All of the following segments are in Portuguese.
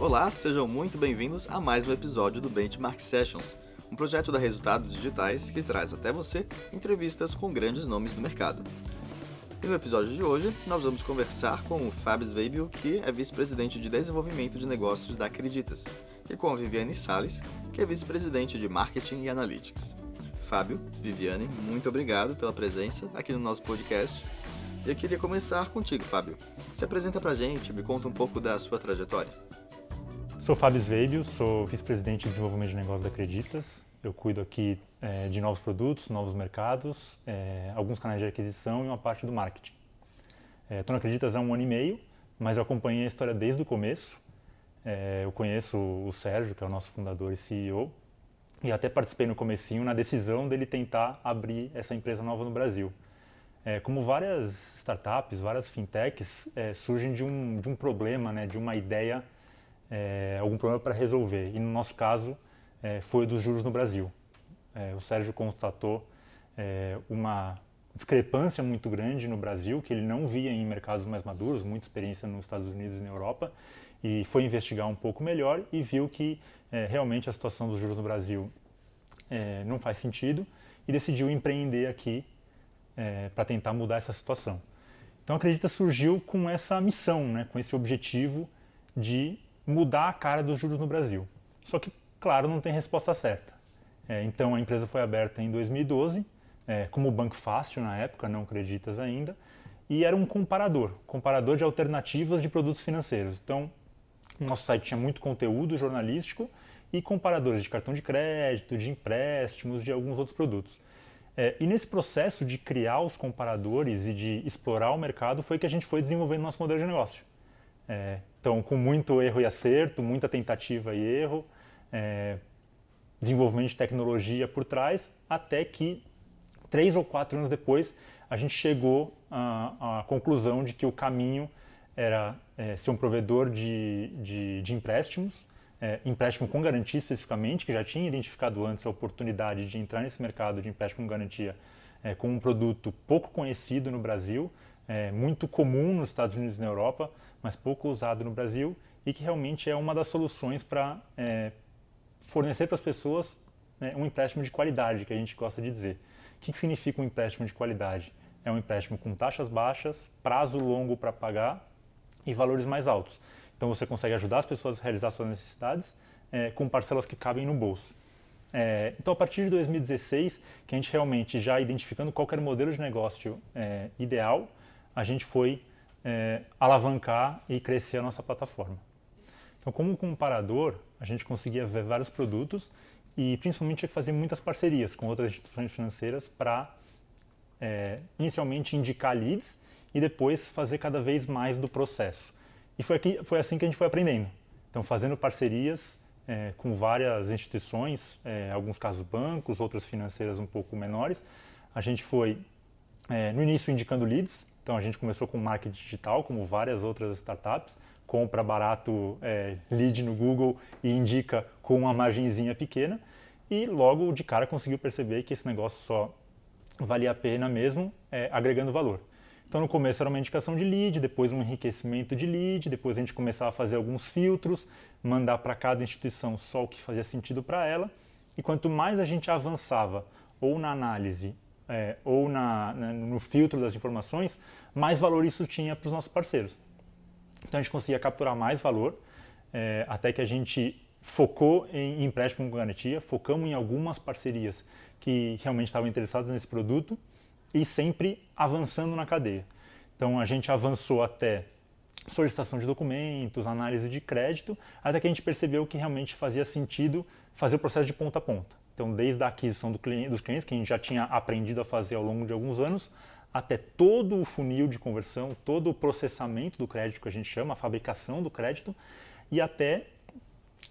Olá, sejam muito bem-vindos a mais um episódio do Benchmark Sessions, um projeto da Resultados Digitais que traz até você entrevistas com grandes nomes do mercado. E no episódio de hoje, nós vamos conversar com o Fábio Zweibel, que é vice-presidente de desenvolvimento de negócios da Acreditas, e com a Viviane Sales, que é vice-presidente de marketing e analytics. Fábio, Viviane, muito obrigado pela presença aqui no nosso podcast. Eu queria começar contigo, Fábio. Se apresenta pra gente, me conta um pouco da sua trajetória. Sou Fábio Sveibel, sou vice-presidente de desenvolvimento de negócios da Acreditas. Eu cuido aqui é, de novos produtos, novos mercados, é, alguns canais de aquisição e uma parte do marketing. Estou é, na Acreditas há um ano e meio, mas eu acompanhei a história desde o começo. É, eu conheço o Sérgio, que é o nosso fundador e CEO, e até participei no comecinho na decisão dele tentar abrir essa empresa nova no Brasil. É, como várias startups, várias fintechs é, surgem de um, de um problema, né, de uma ideia, algum problema para resolver. E no nosso caso, é, foi dos juros no Brasil. É, o Sérgio constatou é, uma discrepância muito grande no Brasil, que ele não via em mercados mais maduros, muita experiência nos Estados Unidos e na Europa, e foi investigar um pouco melhor e viu que é, realmente a situação dos juros no Brasil é, não faz sentido e decidiu empreender aqui é, para tentar mudar essa situação. Então, Acredita surgiu com essa missão, né, com esse objetivo de mudar a cara dos juros no Brasil. Só que claro, não tem resposta certa. É, então a empresa foi aberta em 2012, é, como banco fácil na época, não acreditas ainda, e era um comparador, comparador de alternativas de produtos financeiros. Então, nosso site tinha muito conteúdo jornalístico e comparadores de cartão de crédito, de empréstimos, de alguns outros produtos. É, e nesse processo de criar os comparadores e de explorar o mercado foi que a gente foi desenvolvendo nosso modelo de negócio. É, então, com muito erro e acerto, muita tentativa e erro, é, desenvolvimento de tecnologia por trás, até que três ou quatro anos depois a gente chegou à, à conclusão de que o caminho era é, ser um provedor de, de, de empréstimos, é, empréstimo com garantia especificamente, que já tinha identificado antes a oportunidade de entrar nesse mercado de empréstimo com garantia é, com um produto pouco conhecido no Brasil, é, muito comum nos Estados Unidos e na Europa, mas pouco usado no Brasil e que realmente é uma das soluções para é, fornecer para as pessoas né, um empréstimo de qualidade, que a gente gosta de dizer. O que, que significa um empréstimo de qualidade? É um empréstimo com taxas baixas, prazo longo para pagar e valores mais altos. Então você consegue ajudar as pessoas a realizar suas necessidades é, com parcelas que cabem no bolso. É, então, a partir de 2016, que a gente realmente já identificando qual era o modelo de negócio é, ideal, a gente foi é, alavancar e crescer a nossa plataforma. Então, como comparador, a gente conseguia ver vários produtos e principalmente tinha que fazer muitas parcerias com outras instituições financeiras para é, inicialmente indicar leads e depois fazer cada vez mais do processo. E foi, aqui, foi assim que a gente foi aprendendo. Então, fazendo parcerias é, com várias instituições, é, alguns casos bancos, outras financeiras um pouco menores, a gente foi, é, no início, indicando leads. Então, a gente começou com marketing digital, como várias outras startups, compra barato é, lead no Google e indica com uma margenzinha pequena e logo de cara conseguiu perceber que esse negócio só valia a pena mesmo é, agregando valor. Então no começo era uma indicação de lead, depois um enriquecimento de lead, depois a gente começava a fazer alguns filtros, mandar para cada instituição só o que fazia sentido para ela. E quanto mais a gente avançava ou na análise é, ou na, no filtro das informações, mais valor isso tinha para os nossos parceiros. Então a gente conseguia capturar mais valor, é, até que a gente focou em empréstimo com garantia, focamos em algumas parcerias que realmente estavam interessadas nesse produto e sempre avançando na cadeia. Então a gente avançou até solicitação de documentos, análise de crédito, até que a gente percebeu que realmente fazia sentido fazer o processo de ponta a ponta. Então, desde a aquisição do cliente, dos clientes, que a gente já tinha aprendido a fazer ao longo de alguns anos, até todo o funil de conversão, todo o processamento do crédito que a gente chama, a fabricação do crédito e até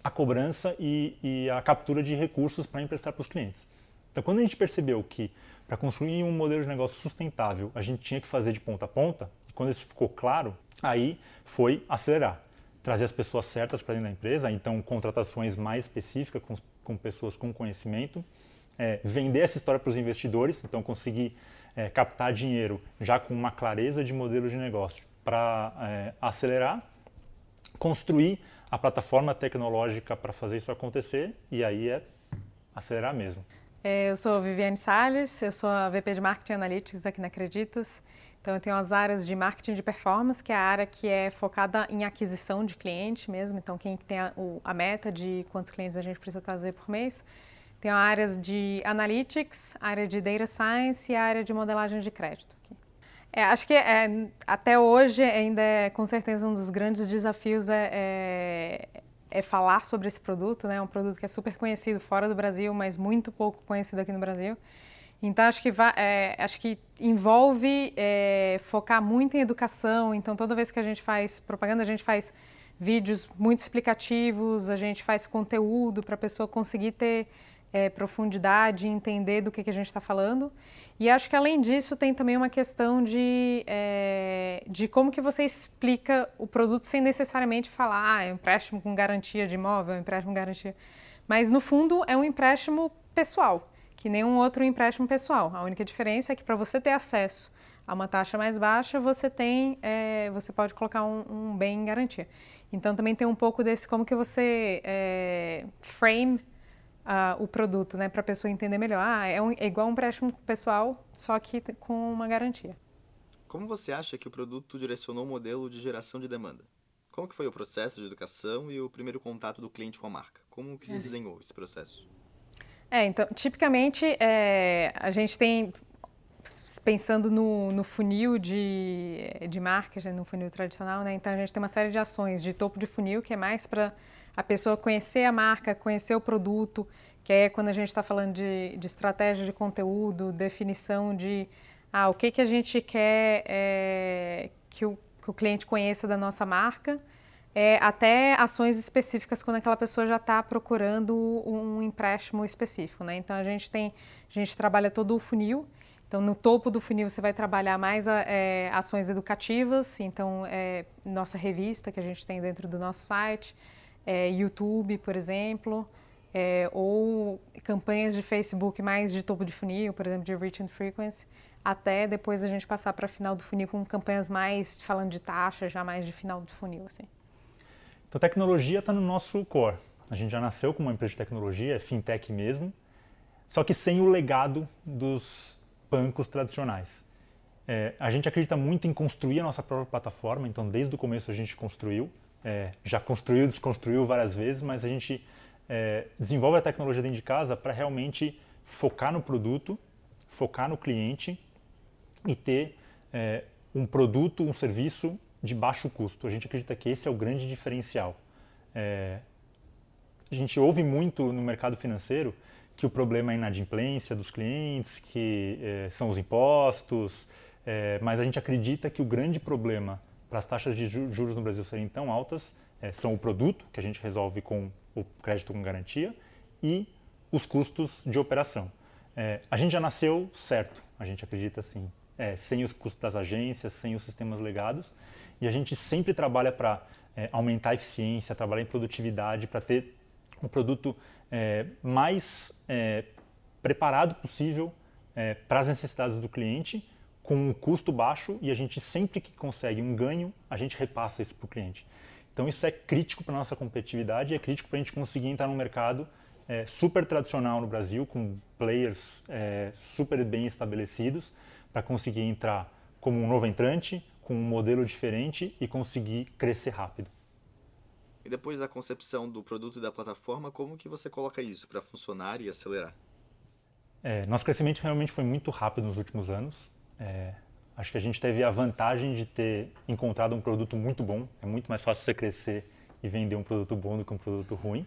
a cobrança e, e a captura de recursos para emprestar para os clientes. Então, quando a gente percebeu que para construir um modelo de negócio sustentável a gente tinha que fazer de ponta a ponta, e quando isso ficou claro, aí foi acelerar, trazer as pessoas certas para dentro da empresa, então contratações mais específicas com, com pessoas com conhecimento, é, vender essa história para os investidores, então conseguir é, captar dinheiro já com uma clareza de modelo de negócio para é, acelerar, construir a plataforma tecnológica para fazer isso acontecer e aí é acelerar mesmo. É, eu sou Viviane Salles, eu sou a VP de Marketing Analytics aqui na Acreditas. Então, eu tenho as áreas de marketing de performance, que é a área que é focada em aquisição de cliente mesmo. Então, quem tem a, o, a meta de quantos clientes a gente precisa trazer por mês. Tem áreas de analytics, área de data science e área de modelagem de crédito. É, acho que é, até hoje ainda é com certeza um dos grandes desafios é, é é falar sobre esse produto, né? É um produto que é super conhecido fora do Brasil, mas muito pouco conhecido aqui no Brasil. Então acho que é, acho que envolve é, focar muito em educação. Então toda vez que a gente faz propaganda, a gente faz vídeos muito explicativos, a gente faz conteúdo para a pessoa conseguir ter é, profundidade, entender do que, que a gente está falando. E acho que além disso tem também uma questão de, é, de como que você explica o produto sem necessariamente falar, ah, é empréstimo com garantia de imóvel, é empréstimo com garantia. Mas no fundo é um empréstimo pessoal, que nenhum outro empréstimo pessoal. A única diferença é que para você ter acesso a uma taxa mais baixa, você tem, é, você pode colocar um, um, bem em garantia. Então também tem um pouco desse como que você é, frame uh, o produto, né, para a pessoa entender melhor. Ah, é, um, é igual um empréstimo pessoal, só que com uma garantia. Como você acha que o produto direcionou o modelo de geração de demanda? Como que foi o processo de educação e o primeiro contato do cliente com a marca? Como que se é. desenhou esse processo? É, então, tipicamente, é, a gente tem, pensando no, no funil de, de marketing, no funil tradicional, né? Então, a gente tem uma série de ações de topo de funil, que é mais para a pessoa conhecer a marca, conhecer o produto, que é quando a gente está falando de, de, estratégia de conteúdo, definição de ah, o que, que a gente quer é, que, o, que, o, cliente conheça da nossa marca, é, até ações específicas quando aquela pessoa já está procurando um empréstimo específico. Né? Então a gente tem, a gente trabalha todo o funil. Então, no topo do funil, você vai trabalhar mais é, ações educativas. Então, é, nossa revista que a gente tem dentro do nosso site, é, YouTube, por exemplo, é, ou campanhas de Facebook mais de topo de funil, por exemplo, de Reach and Frequency, até depois a gente passar para final do funil com campanhas mais falando de taxa, já mais de final do funil. Assim. Então, tecnologia está no nosso core. A gente já nasceu com uma empresa de tecnologia, é fintech mesmo, só que sem o legado dos bancos tradicionais. É, a gente acredita muito em construir a nossa própria plataforma, então desde o começo a gente construiu é, já construiu, desconstruiu várias vezes, mas a gente é, desenvolve a tecnologia dentro de casa para realmente focar no produto, focar no cliente e ter é, um produto, um serviço de baixo custo. A gente acredita que esse é o grande diferencial. É, a gente ouve muito no mercado financeiro que o problema é a inadimplência dos clientes, que é, são os impostos, é, mas a gente acredita que o grande problema para as taxas de juros no Brasil serem tão altas é, são o produto, que a gente resolve com o crédito com garantia, e os custos de operação. É, a gente já nasceu certo, a gente acredita assim, é, sem os custos das agências, sem os sistemas legados, e a gente sempre trabalha para é, aumentar a eficiência, trabalhar em produtividade, para ter um produto é, mais é, preparado possível para as necessidades do cliente com um custo baixo e a gente sempre que consegue um ganho, a gente repassa isso para o cliente. Então isso é crítico para a nossa competitividade e é crítico para a gente conseguir entrar no mercado é, super tradicional no Brasil, com players é, super bem estabelecidos, para conseguir entrar como um novo entrante, com um modelo diferente e conseguir crescer rápido. E depois da concepção do produto e da plataforma, como que você coloca isso para funcionar e acelerar? É, nosso crescimento realmente foi muito rápido nos últimos anos. É, acho que a gente teve a vantagem de ter encontrado um produto muito bom. É muito mais fácil você crescer e vender um produto bom do que um produto ruim.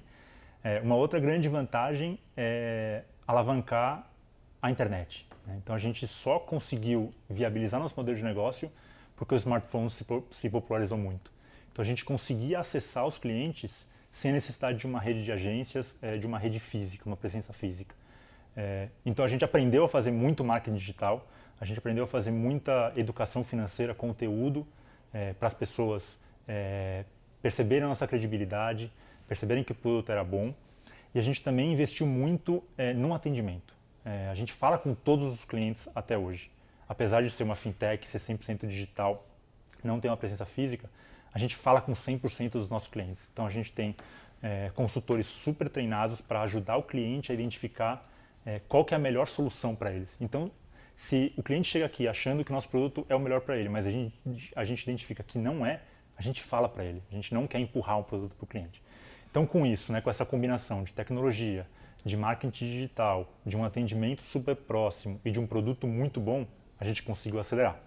É, uma outra grande vantagem é alavancar a internet. Né? Então a gente só conseguiu viabilizar nosso modelo de negócio porque o smartphone se, se popularizou muito. Então a gente conseguia acessar os clientes sem a necessidade de uma rede de agências, é, de uma rede física, uma presença física. É, então a gente aprendeu a fazer muito marketing digital, a gente aprendeu a fazer muita educação financeira, conteúdo é, para as pessoas é, perceberem a nossa credibilidade, perceberem que o produto era bom. E a gente também investiu muito é, no atendimento. É, a gente fala com todos os clientes até hoje. apesar de ser uma fintech, ser 100% digital, não ter uma presença física, a gente fala com 100% dos nossos clientes. Então a gente tem é, consultores super treinados para ajudar o cliente a identificar é, qual que é a melhor solução para eles. Então, se o cliente chega aqui achando que o nosso produto é o melhor para ele, mas a gente, a gente identifica que não é, a gente fala para ele. A gente não quer empurrar um produto para o cliente. Então, com isso, né, com essa combinação de tecnologia, de marketing digital, de um atendimento super próximo e de um produto muito bom, a gente conseguiu acelerar.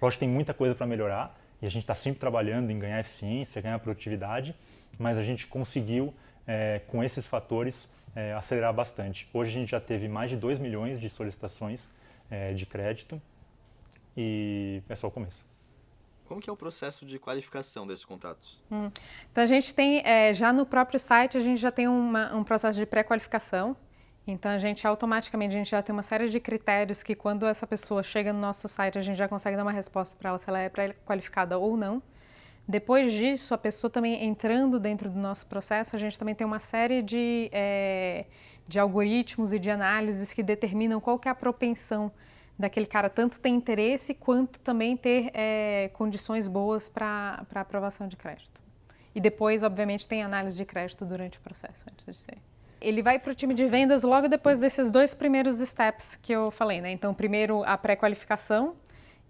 Lógico tem muita coisa para melhorar e a gente está sempre trabalhando em ganhar eficiência, ganhar produtividade, mas a gente conseguiu, é, com esses fatores, é, acelerar bastante. Hoje a gente já teve mais de 2 milhões de solicitações é, de crédito e é só o começo. Como que é o processo de qualificação desses contatos? Hum. Então a gente tem, é, já no próprio site, a gente já tem uma, um processo de pré-qualificação. Então a gente automaticamente, a gente já tem uma série de critérios que quando essa pessoa chega no nosso site, a gente já consegue dar uma resposta para ela se ela é pré-qualificada ou não. Depois disso, a pessoa também entrando dentro do nosso processo, a gente também tem uma série de, é, de algoritmos e de análises que determinam qual que é a propensão daquele cara tanto ter interesse quanto também ter é, condições boas para aprovação de crédito. E depois, obviamente, tem análise de crédito durante o processo, antes de ser. Ele vai para o time de vendas logo depois desses dois primeiros steps que eu falei, né? Então, primeiro a pré-qualificação,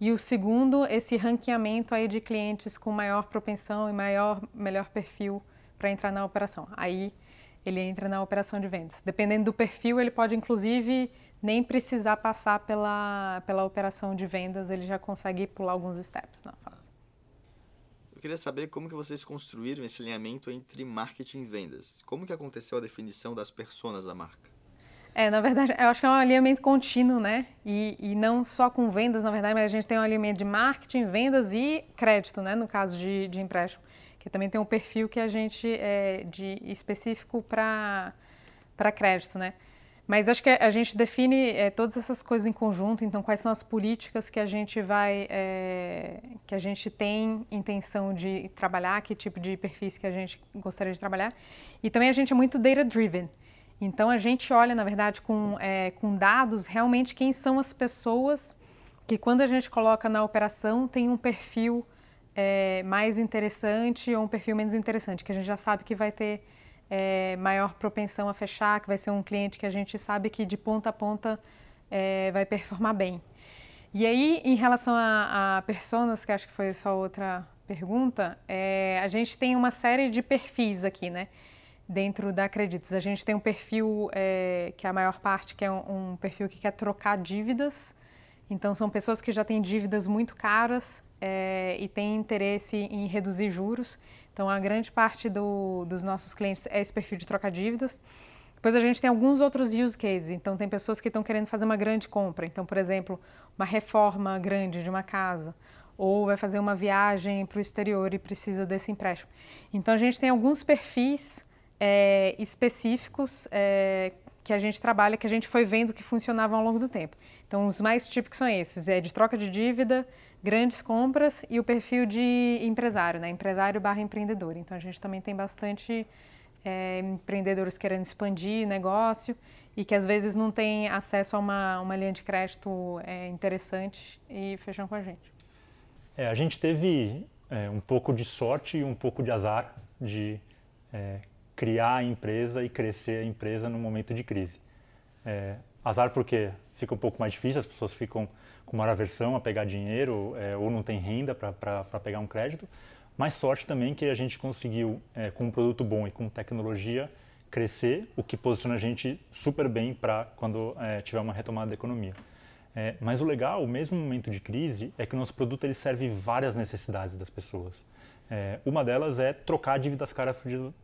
e o segundo, esse ranqueamento aí de clientes com maior propensão e maior, melhor perfil para entrar na operação. Aí ele entra na operação de vendas. Dependendo do perfil, ele pode inclusive nem precisar passar pela, pela operação de vendas, ele já consegue pular alguns steps na fase. Eu queria saber como que vocês construíram esse alinhamento entre marketing e vendas. Como que aconteceu a definição das personas da marca? É, na verdade, eu acho que é um alinhamento contínuo, né? E, e não só com vendas, na verdade, mas a gente tem um alinhamento de marketing, vendas e crédito, né? No caso de, de empréstimo, que também tem um perfil que a gente é de específico para crédito, né? Mas acho que a gente define é, todas essas coisas em conjunto. Então, quais são as políticas que a gente vai, é, que a gente tem intenção de trabalhar, que tipo de perfis que a gente gostaria de trabalhar. E também a gente é muito data driven. Então a gente olha, na verdade, com, é, com dados realmente quem são as pessoas que quando a gente coloca na operação tem um perfil é, mais interessante ou um perfil menos interessante, que a gente já sabe que vai ter é, maior propensão a fechar, que vai ser um cliente que a gente sabe que de ponta a ponta é, vai performar bem. E aí, em relação a, a personas, que acho que foi só outra pergunta, é, a gente tem uma série de perfis aqui, né? dentro da Acredites. A gente tem um perfil é, que é a maior parte, que é um, um, perfil que quer trocar dívidas. Então, são pessoas que já têm dívidas muito caras é, e têm interesse em reduzir juros. Então, a grande parte do, dos nossos clientes é esse perfil de trocar dívidas. Depois a gente tem alguns outros use cases. Então, tem pessoas que estão querendo fazer uma grande compra. Então, por exemplo, uma reforma grande de uma casa. Ou vai fazer uma viagem para o exterior e precisa desse empréstimo. Então, a gente tem alguns perfis é, específicos é, que a gente trabalha, que a gente foi vendo que funcionavam ao longo do tempo. Então, os mais típicos são esses: é de troca de dívida, grandes compras e o perfil de empresário, né? Empresário barra empreendedor. Então, a gente também tem bastante é, empreendedores querendo expandir negócio e que às vezes não têm acesso a uma, uma linha de crédito é, interessante e fecham com a gente. É, a gente teve é, um pouco de sorte e um pouco de azar de é, criar a empresa e crescer a empresa no momento de crise. É, azar porque fica um pouco mais difícil, as pessoas ficam com maior aversão a pegar dinheiro é, ou não tem renda para pegar um crédito, mas sorte também que a gente conseguiu, é, com um produto bom e com tecnologia, crescer, o que posiciona a gente super bem para quando é, tiver uma retomada da economia. É, mas o legal, mesmo momento de crise, é que o nosso produto ele serve várias necessidades das pessoas. É, uma delas é trocar dívidas caras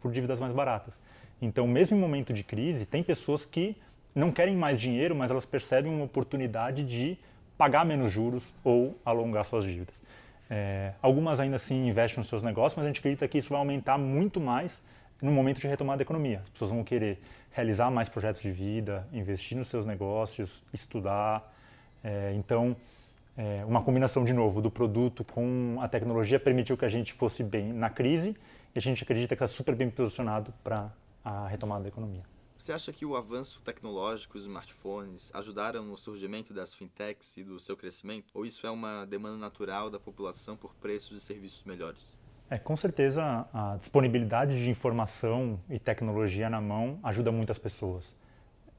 por dívidas mais baratas. Então, mesmo em momento de crise, tem pessoas que não querem mais dinheiro, mas elas percebem uma oportunidade de pagar menos juros ou alongar suas dívidas. É, algumas ainda assim investem nos seus negócios, mas a gente acredita que isso vai aumentar muito mais no momento de retomada da economia. As pessoas vão querer realizar mais projetos de vida, investir nos seus negócios, estudar. É, então, é, uma combinação, de novo, do produto com a tecnologia permitiu que a gente fosse bem na crise e a gente acredita que está super bem posicionado para a retomada da economia. Você acha que o avanço tecnológico, os smartphones, ajudaram no surgimento das fintechs e do seu crescimento? Ou isso é uma demanda natural da população por preços e serviços melhores? É, com certeza a disponibilidade de informação e tecnologia na mão ajuda muitas pessoas.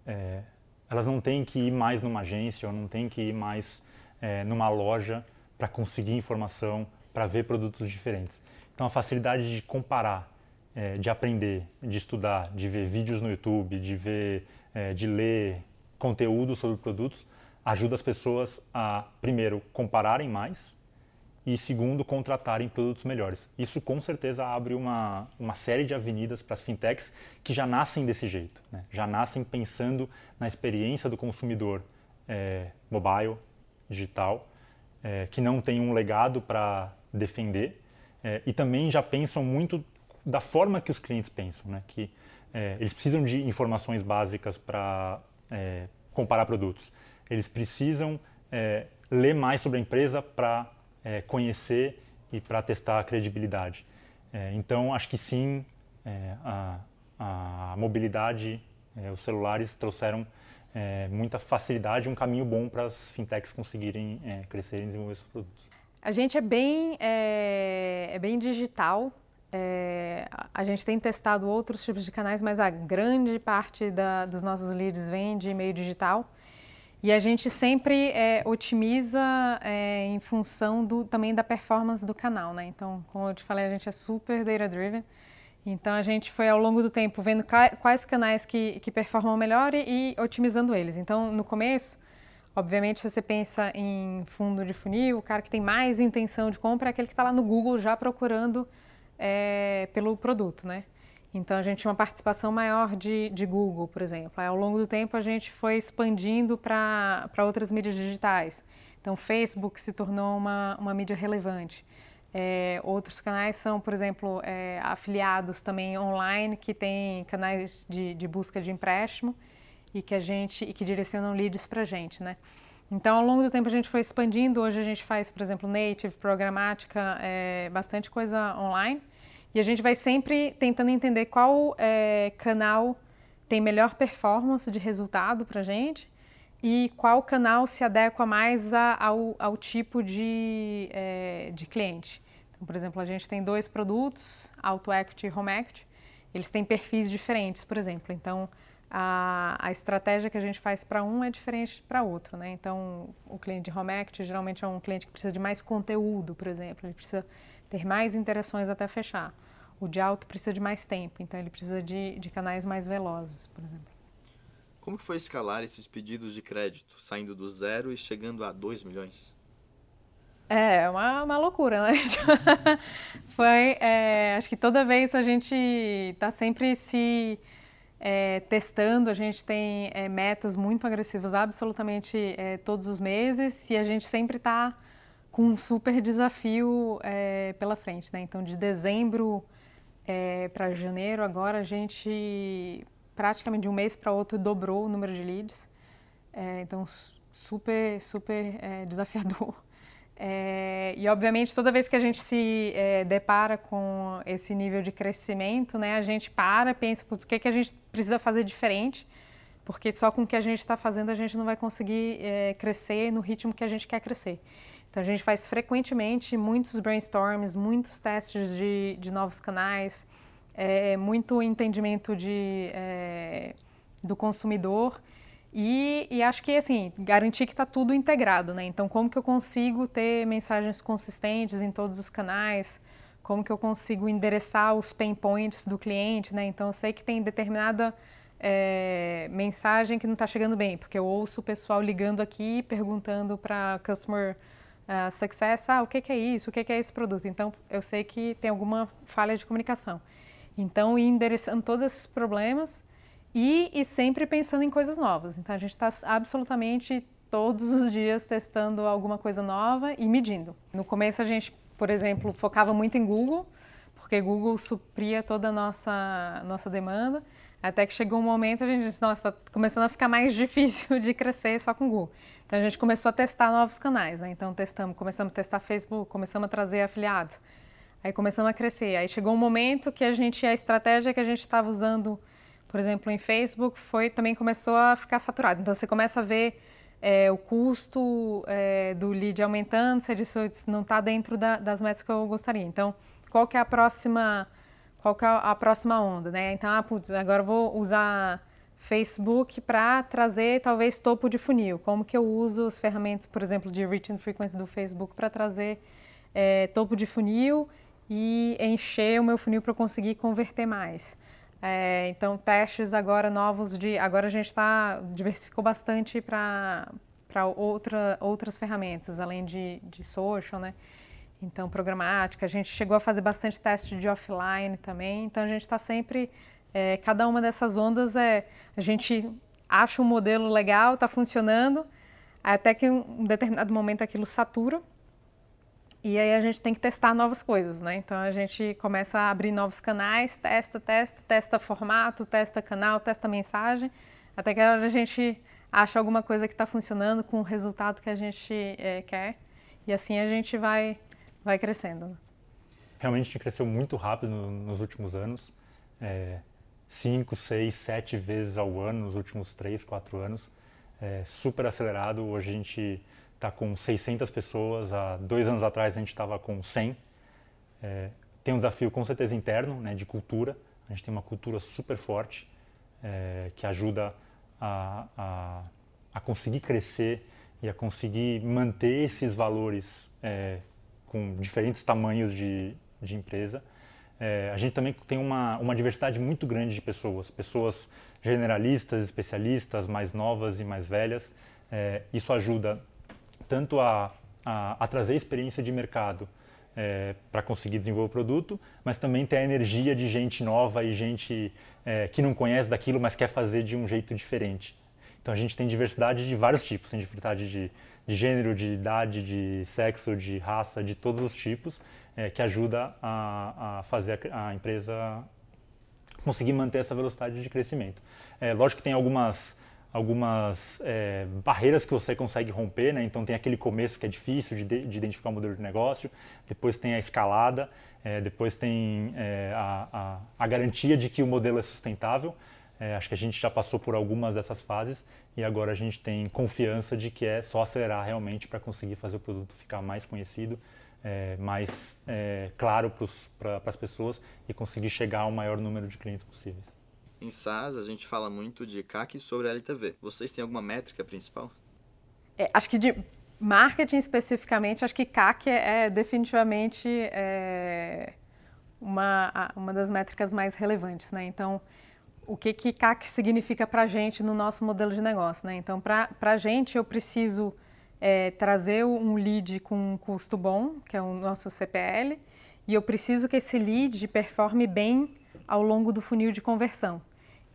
É, elas não têm que ir mais numa agência ou não têm que ir mais é, numa loja para conseguir informação, para ver produtos diferentes. Então a facilidade de comparar é, de aprender, de estudar, de ver vídeos no YouTube, de ver, é, de ler conteúdo sobre produtos, ajuda as pessoas a, primeiro, compararem mais e, segundo, contratarem produtos melhores. Isso, com certeza, abre uma, uma série de avenidas para as fintechs que já nascem desse jeito, né? já nascem pensando na experiência do consumidor é, mobile, digital, é, que não tem um legado para defender é, e também já pensam muito da forma que os clientes pensam, né? que é, eles precisam de informações básicas para é, comparar produtos. Eles precisam é, ler mais sobre a empresa para é, conhecer e para testar a credibilidade. É, então, acho que sim, é, a, a, mobilidade, os celulares trouxeram muita facilidade, um caminho bom para as fintechs conseguirem crescer e desenvolver seus produtos. A gente é bem, é, é bem digital, é, a gente tem testado outros tipos de canais, mas a grande parte da, dos nossos leads vem de meio digital. E a gente sempre é, otimiza é, em função do, também da performance do canal, né? Então, como eu te falei, a gente é super data-driven. Então, a gente foi ao longo do tempo vendo quais canais que, que performam melhor e, e otimizando eles. Então, no começo, obviamente, você pensa em fundo de funil, o cara que tem mais intenção de compra é aquele que está lá no Google já procurando é, pelo produto, né? Então a gente tinha uma participação maior de, de Google, por exemplo. Aí, ao longo do tempo a gente foi expandindo para outras mídias digitais. Então Facebook se tornou uma, uma mídia relevante. É, outros canais são, por exemplo, é, afiliados também online que têm canais de, de, busca de empréstimo e que a gente e que direcionam leads para a gente, né? Então, ao longo do tempo a gente foi expandindo. Hoje a gente faz, por exemplo, native, programática, é, bastante coisa online. E a gente vai sempre tentando entender qual é, canal tem melhor performance de resultado para a gente e qual canal se adequa mais a, ao, ao, tipo de, é, de cliente. Então, por exemplo, a gente tem dois produtos, Auto Equity e Home Equity. Eles têm perfis diferentes, por exemplo. Então, a, a estratégia que a gente faz para um é diferente para outro, né? Então, o cliente de Home Equity geralmente é um cliente que precisa de mais conteúdo, por exemplo. Ele precisa ter mais interações até fechar. O de alto precisa de mais tempo, então ele precisa de, de canais mais velozes, por exemplo. Como foi escalar esses pedidos de crédito, saindo do zero e chegando a 2 milhões? É, uma, uma loucura, né? foi, é, acho que toda vez a gente está sempre se é, testando, a gente tem é, metas muito agressivas absolutamente é, todos os meses e a gente sempre está com um super desafio é, pela frente, né? Então, de dezembro é, para janeiro, agora a gente praticamente de um mês para outro dobrou o número de leads. É, então, super, super é, desafiador. É, e, obviamente, toda vez que a gente se é, depara com esse nível de crescimento, né, a gente para, pensa, o que, que a gente precisa fazer diferente? Porque só com o que a gente está fazendo a gente não vai conseguir é, crescer no ritmo que a gente quer crescer. Então a gente faz frequentemente muitos brainstorms, muitos testes de, de novos canais, é, muito entendimento de, é, do consumidor e, e, acho que assim garantir que está tudo integrado, né? Então como que eu consigo ter mensagens consistentes em todos os canais? Como que eu consigo endereçar os pain points do cliente, né? Então eu sei que tem determinada é, mensagem que não está chegando bem, porque eu ouço o pessoal ligando aqui perguntando para customer uh, ah, o que, que, é isso, o que, que, é esse produto. Então, eu sei que tem alguma falha de comunicação. Então, endereçando todos esses problemas e, e sempre pensando em coisas novas. Então, a gente está absolutamente todos os dias testando alguma coisa nova e medindo. No começo, a gente, por exemplo, focava muito em Google, porque Google supria toda a nossa, nossa demanda. Até que chegou um momento a gente disse, nossa, está começando a ficar mais difícil de crescer só com Google. Então a gente começou a testar novos canais, né? Então testamos, começamos a testar Facebook, começamos a trazer afiliados. Aí começamos a crescer. Aí chegou um momento que a gente, a estratégia que a gente estava usando por exemplo, em Facebook, foi também começou a ficar saturado. Então você começa a ver é, o custo é, do lead aumentando, você disse não está dentro da, das metas que eu gostaria. Então, qual que é a próxima, qual é a próxima onda, né? Então, ah, putz, agora vou usar Facebook para trazer talvez topo de funil. Como que eu uso as ferramentas, por exemplo, de reach and frequency do Facebook para trazer é, topo de funil e encher o meu funil para conseguir converter mais. É, então, testes agora novos de. Agora a gente está. diversificou bastante para outra, outras ferramentas, além de, de social, né? Então, programática. A gente chegou a fazer bastante teste de offline também. Então, a gente está sempre. É, cada uma dessas ondas é. A gente acha um modelo legal, está funcionando, até que um determinado momento aquilo satura e aí a gente tem que testar novas coisas, né? Então a gente começa a abrir novos canais, testa, testa, testa formato, testa canal, testa mensagem, até que a gente acha alguma coisa que está funcionando com o resultado que a gente é, quer. E assim a gente vai, vai crescendo. Né? Realmente a gente cresceu muito rápido nos últimos anos. É, cinco, seis, sete vezes ao ano nos últimos três, quatro anos. É, super acelerado. Hoje a gente está com 600 pessoas, há dois anos atrás a gente estava com 100. É, tem um desafio com certeza interno, né, de cultura. A gente tem uma cultura super forte é, que ajuda a, a, a, conseguir crescer e a conseguir manter esses valores é, com diferentes tamanhos de, de empresa. É, a gente também tem uma, uma diversidade muito grande de pessoas, pessoas generalistas, especialistas, mais novas e mais velhas. É, isso ajuda tanto a, a, a trazer experiência de mercado é, para conseguir desenvolver o produto, mas também ter a energia de gente nova e gente é, que não conhece daquilo, mas quer fazer de um jeito diferente. Então a gente tem diversidade de vários tipos, tem diversidade de, de gênero, de idade, de sexo, de raça, de todos os tipos, é, que ajuda a, a fazer a, a, empresa conseguir manter essa velocidade de crescimento. É, lógico que tem algumas algumas é, barreiras que você consegue romper, né? Então tem aquele começo que é difícil de, de identificar o modelo de negócio, depois tem a escalada, é, depois tem é, a, a, a, garantia de que o modelo é sustentável. É, acho que a gente já passou por algumas dessas fases e agora a gente tem confiança de que é só acelerar realmente para conseguir fazer o produto ficar mais conhecido, é, mais é, claro para as pessoas e conseguir chegar ao maior número de clientes possíveis. Em SaaS, a gente fala muito de CAC sobre LTV. Vocês têm alguma métrica principal? É, acho que de marketing especificamente, acho que CAC é, é definitivamente é, uma, uma das métricas mais relevantes, né? Então, o que, que CAC significa para a gente no nosso modelo de negócio, né? Então, para a gente, eu preciso é, trazer um lead com um custo bom, que é o nosso CPL, e eu preciso que esse lead performe bem ao longo do funil de conversão.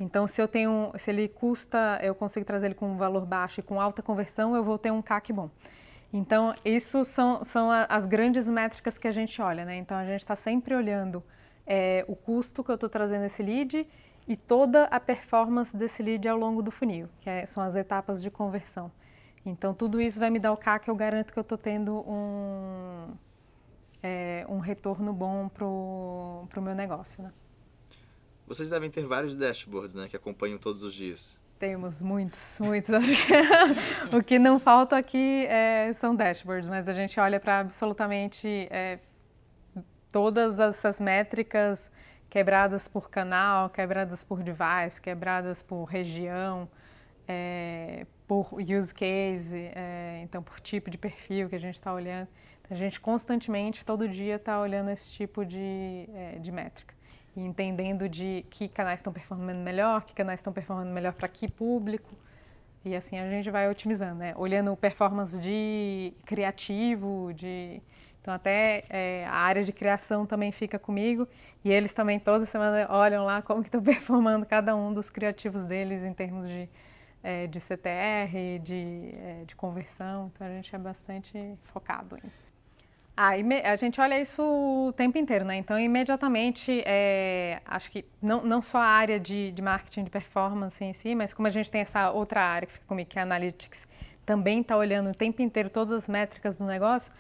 Então, se eu tenho, se ele custa, eu consigo trazer ele com um valor baixo e com alta conversão, eu vou ter um CAC bom. Então, isso são, são as grandes métricas que a gente olha, né? Então, a gente está sempre olhando é, o custo que eu estou trazendo esse lead e toda a performance desse lead ao longo do funil, que é, são as etapas de conversão. Então, tudo isso vai me dar o CAC, eu garanto que eu estou tendo um, é, um retorno bom para o meu negócio, né? Vocês devem ter vários dashboards, né, que acompanham todos os dias. Temos muitos, muitos. o que não falta aqui é, são dashboards, mas a gente olha para absolutamente é, todas essas métricas quebradas por canal, quebradas por device, quebradas por região, é, por use case, é, então por tipo de perfil que a gente está olhando. Então, a gente constantemente, todo dia, está olhando esse tipo de, é, de métrica e entendendo de que canais estão performando melhor, que canais estão performando melhor para que público. E assim a gente vai otimizando, né? Olhando performance de criativo, de então até é, a área de criação também fica comigo e eles também toda semana olham lá como que estão performando cada um dos criativos deles em termos de, é, de CTR, de, é, de conversão. Então a gente é bastante focado em. Ah, a gente olha isso o tempo inteiro, né? Então, imediatamente, é, acho que não, não só a área de, de, marketing de performance em si, mas como a gente tem essa outra área que fica comigo, que é Analytics, também está olhando o tempo inteiro todas as métricas do negócio,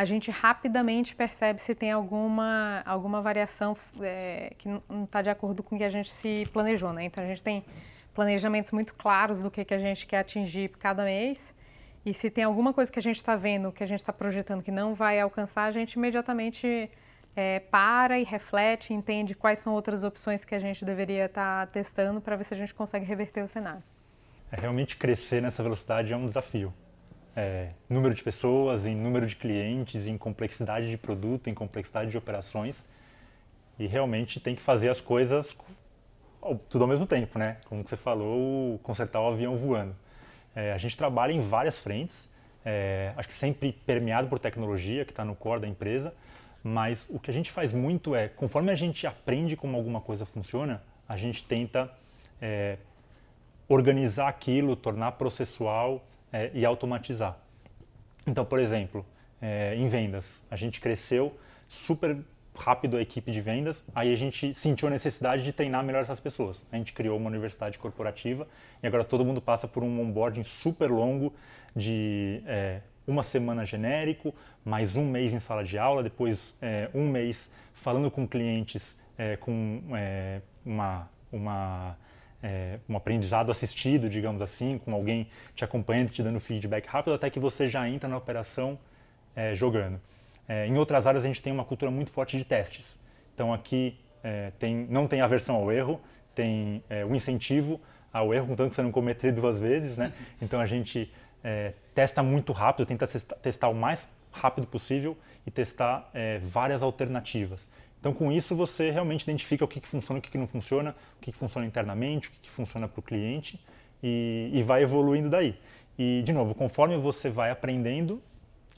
a gente rapidamente percebe se tem alguma, alguma variação é, que não está de acordo com o que a gente se planejou. Né? Então, a gente tem planejamentos muito claros do que, que a gente quer atingir cada mês. E se tem alguma coisa que a gente está vendo, que a gente está projetando que não vai alcançar, a gente imediatamente é, para e reflete, entende quais são outras opções que a gente deveria estar tá testando para ver se a gente consegue reverter o cenário. É, realmente crescer nessa velocidade é um desafio. É, número de pessoas, em número de clientes, em complexidade de produto, em complexidade de operações. E realmente tem que fazer as coisas tudo ao mesmo tempo, né? Como você falou, consertar o avião voando. É, a gente trabalha em várias frentes, é, acho que sempre permeado por tecnologia, que está no core da empresa, mas o que a gente faz muito é, conforme a gente aprende como alguma coisa funciona, a gente tenta é, organizar aquilo, tornar processual é, e automatizar. Então, por exemplo, é, em vendas, a gente cresceu super rápido a equipe de vendas, aí a gente sentiu a necessidade de treinar melhor essas pessoas. A gente criou uma universidade corporativa e agora todo mundo passa por um onboarding super longo de é, uma semana genérico, mais um mês em sala de aula, depois é, um mês falando com clientes é, com é, uma, uma é, um aprendizado assistido, digamos assim, com alguém te acompanhando, te dando feedback rápido, até que você já entra na operação é, jogando. É, em outras áreas a gente tem uma cultura muito forte de testes. Então aqui é, tem, não tem aversão ao erro, tem é, o incentivo ao erro, contanto que você não cometer duas vezes, né? Então a gente é, testa muito rápido, tenta testar o mais rápido possível e testar várias alternativas. Então, com isso, você realmente identifica o que, que funciona, o que, que não funciona, o que, que funciona internamente, o que, que funciona para o cliente e, e, vai evoluindo daí. E, de novo, conforme você vai aprendendo,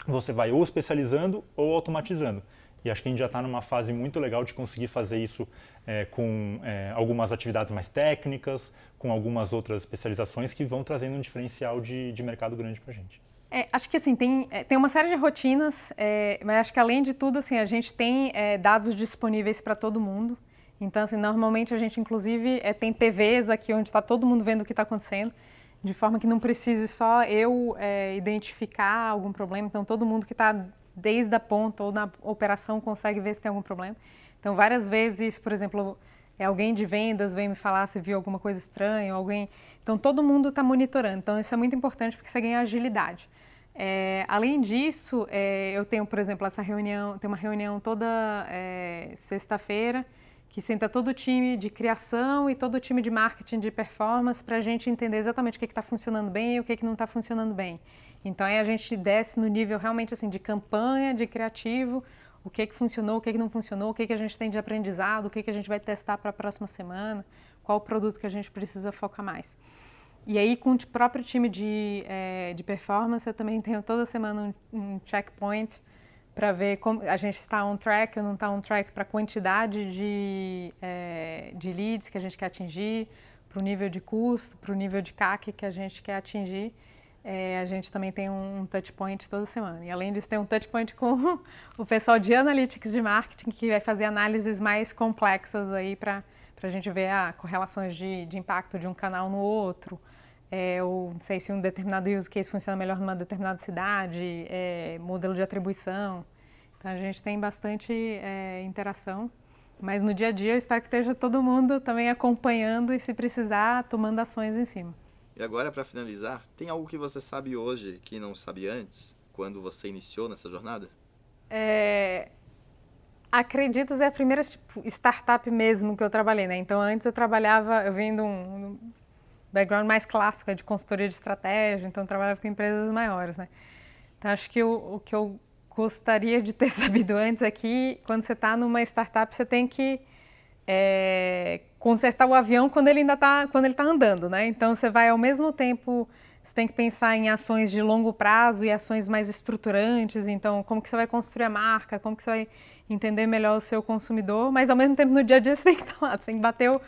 você vai ou especializando ou automatizando. E acho que a gente já está numa fase muito legal de conseguir fazer isso é, com é, algumas atividades mais técnicas, com algumas outras especializações que vão trazendo um diferencial de, de mercado grande para a gente. É, acho que assim, tem, é, tem uma série de rotinas, é, mas acho que além de tudo, assim, a gente tem é, dados disponíveis para todo mundo. Então, assim, normalmente a gente, inclusive, tem TVs aqui onde está todo mundo vendo o que está acontecendo de forma que não precise só eu é, identificar algum problema. Então, todo mundo que está desde a ponta ou na operação consegue ver se tem algum problema. Então, várias vezes, por exemplo, é alguém de vendas vem me falar se viu alguma coisa estranha, alguém. Então, todo mundo está monitorando. Então, isso é muito importante porque você ganha agilidade. É, além disso, é, eu tenho, por exemplo, essa reunião, tem uma reunião toda é, sexta-feira que senta todo o time de criação e todo o time de marketing de performance para a gente entender exatamente o que está funcionando bem e o que, que não está funcionando bem. Então aí a gente desce no nível realmente assim de campanha, de criativo, o que, que funcionou, o que, que não funcionou, o que, que a gente tem de aprendizado, o que, que a gente vai testar para a próxima semana, qual o produto que a gente precisa focar mais. E aí, com o próprio time de, é, de performance, eu também tenho toda semana um, um checkpoint para ver como a gente está on track ou não está on track para a quantidade de, é, de leads que a gente quer atingir, para o nível de custo, para o nível de CAC que a gente quer atingir. É, a gente também tem um touch point toda semana. E além disso, tem um touch point com o pessoal de analytics de marketing que vai fazer análises mais complexas aí para a gente ver ah, correlações de, de impacto de um canal no outro, é, ou não sei se um determinado use case funciona melhor numa determinada cidade, é, modelo de atribuição. Então a gente tem bastante é, interação, mas no dia a dia eu espero que esteja todo mundo também acompanhando e se precisar tomando ações em cima. E agora para finalizar, tem algo que você sabe hoje que não sabia antes, quando você iniciou nessa jornada? É, Acreditas é a primeira tipo, startup mesmo que eu trabalhei, né? Então antes eu trabalhava, eu vim de um, background mais clássico, é de consultoria de estratégia, então trabalhava com empresas maiores, né? Então acho que o, o que eu gostaria de ter sabido antes é que quando você está numa startup você tem que é, consertar o avião quando ele ainda está quando ele está andando, né? Então você vai ao mesmo tempo você tem que pensar em ações de longo prazo e ações mais estruturantes. Então, como que você vai construir a marca, como que você vai entender melhor o seu consumidor, mas ao mesmo tempo no dia a dia você tem que estar lá, você tem que bater o,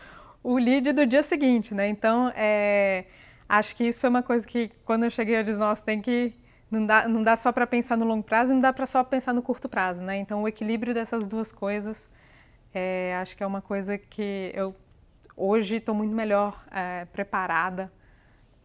o lead do dia seguinte, né? Então, é, acho que isso foi uma coisa que quando eu cheguei eu disse, nossa, tem que não dá, não dá só para pensar no longo prazo, não dá para só pensar no curto prazo, né? Então, o equilíbrio dessas duas coisas, é, acho que é uma coisa que eu hoje estou muito melhor é, preparada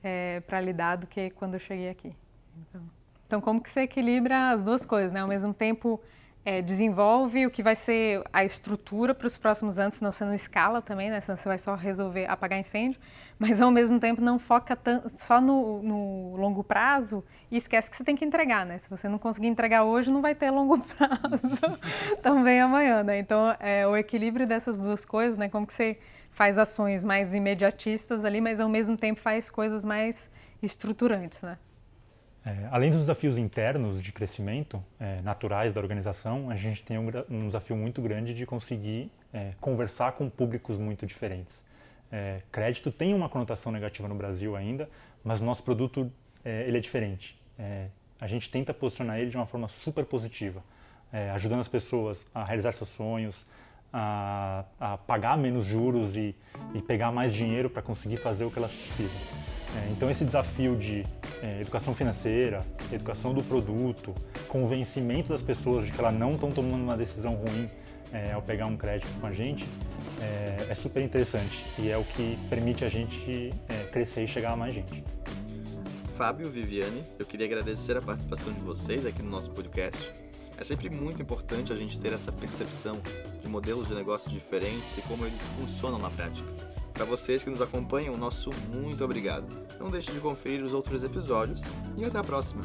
é, para lidar do que quando eu cheguei aqui. Então. Então, como que você equilibra as duas coisas, né? Ao mesmo tempo, é, desenvolve o que vai ser a estrutura para os próximos anos, senão você não escala também, né? Senão você vai só resolver apagar incêndio, mas ao mesmo tempo não foca só no, no, longo prazo e esquece que você tem que entregar, né? Se você não conseguir entregar hoje, não vai ter longo prazo também amanhã, né? Então, é, o equilíbrio dessas duas coisas, né? Como que você faz ações mais imediatistas ali, mas ao mesmo tempo faz coisas mais estruturantes, né? É, além dos desafios internos de crescimento é, naturais da organização, a gente tem um, um desafio muito grande de conseguir é, conversar com públicos muito diferentes. É, crédito tem uma conotação negativa no Brasil ainda, mas o nosso produto é, ele é diferente. É, a gente tenta posicionar ele de uma forma super positiva, ajudando as pessoas a realizar seus sonhos, a, a pagar menos juros e, e pegar mais dinheiro para conseguir fazer o que elas precisam. Então esse desafio de é, educação financeira, educação do produto, convencimento das pessoas de que elas não estão tomando uma decisão ruim é, ao pegar um crédito com a gente é, é, super interessante e é o que permite a gente é, crescer e chegar a mais gente. Fábio, Viviane, eu queria agradecer a participação de vocês aqui no nosso podcast. É sempre muito importante a gente ter essa percepção de modelos de negócios diferentes e como eles funcionam na prática. Para vocês que nos acompanham, nosso muito obrigado. Não deixe de conferir os outros episódios e até a próxima!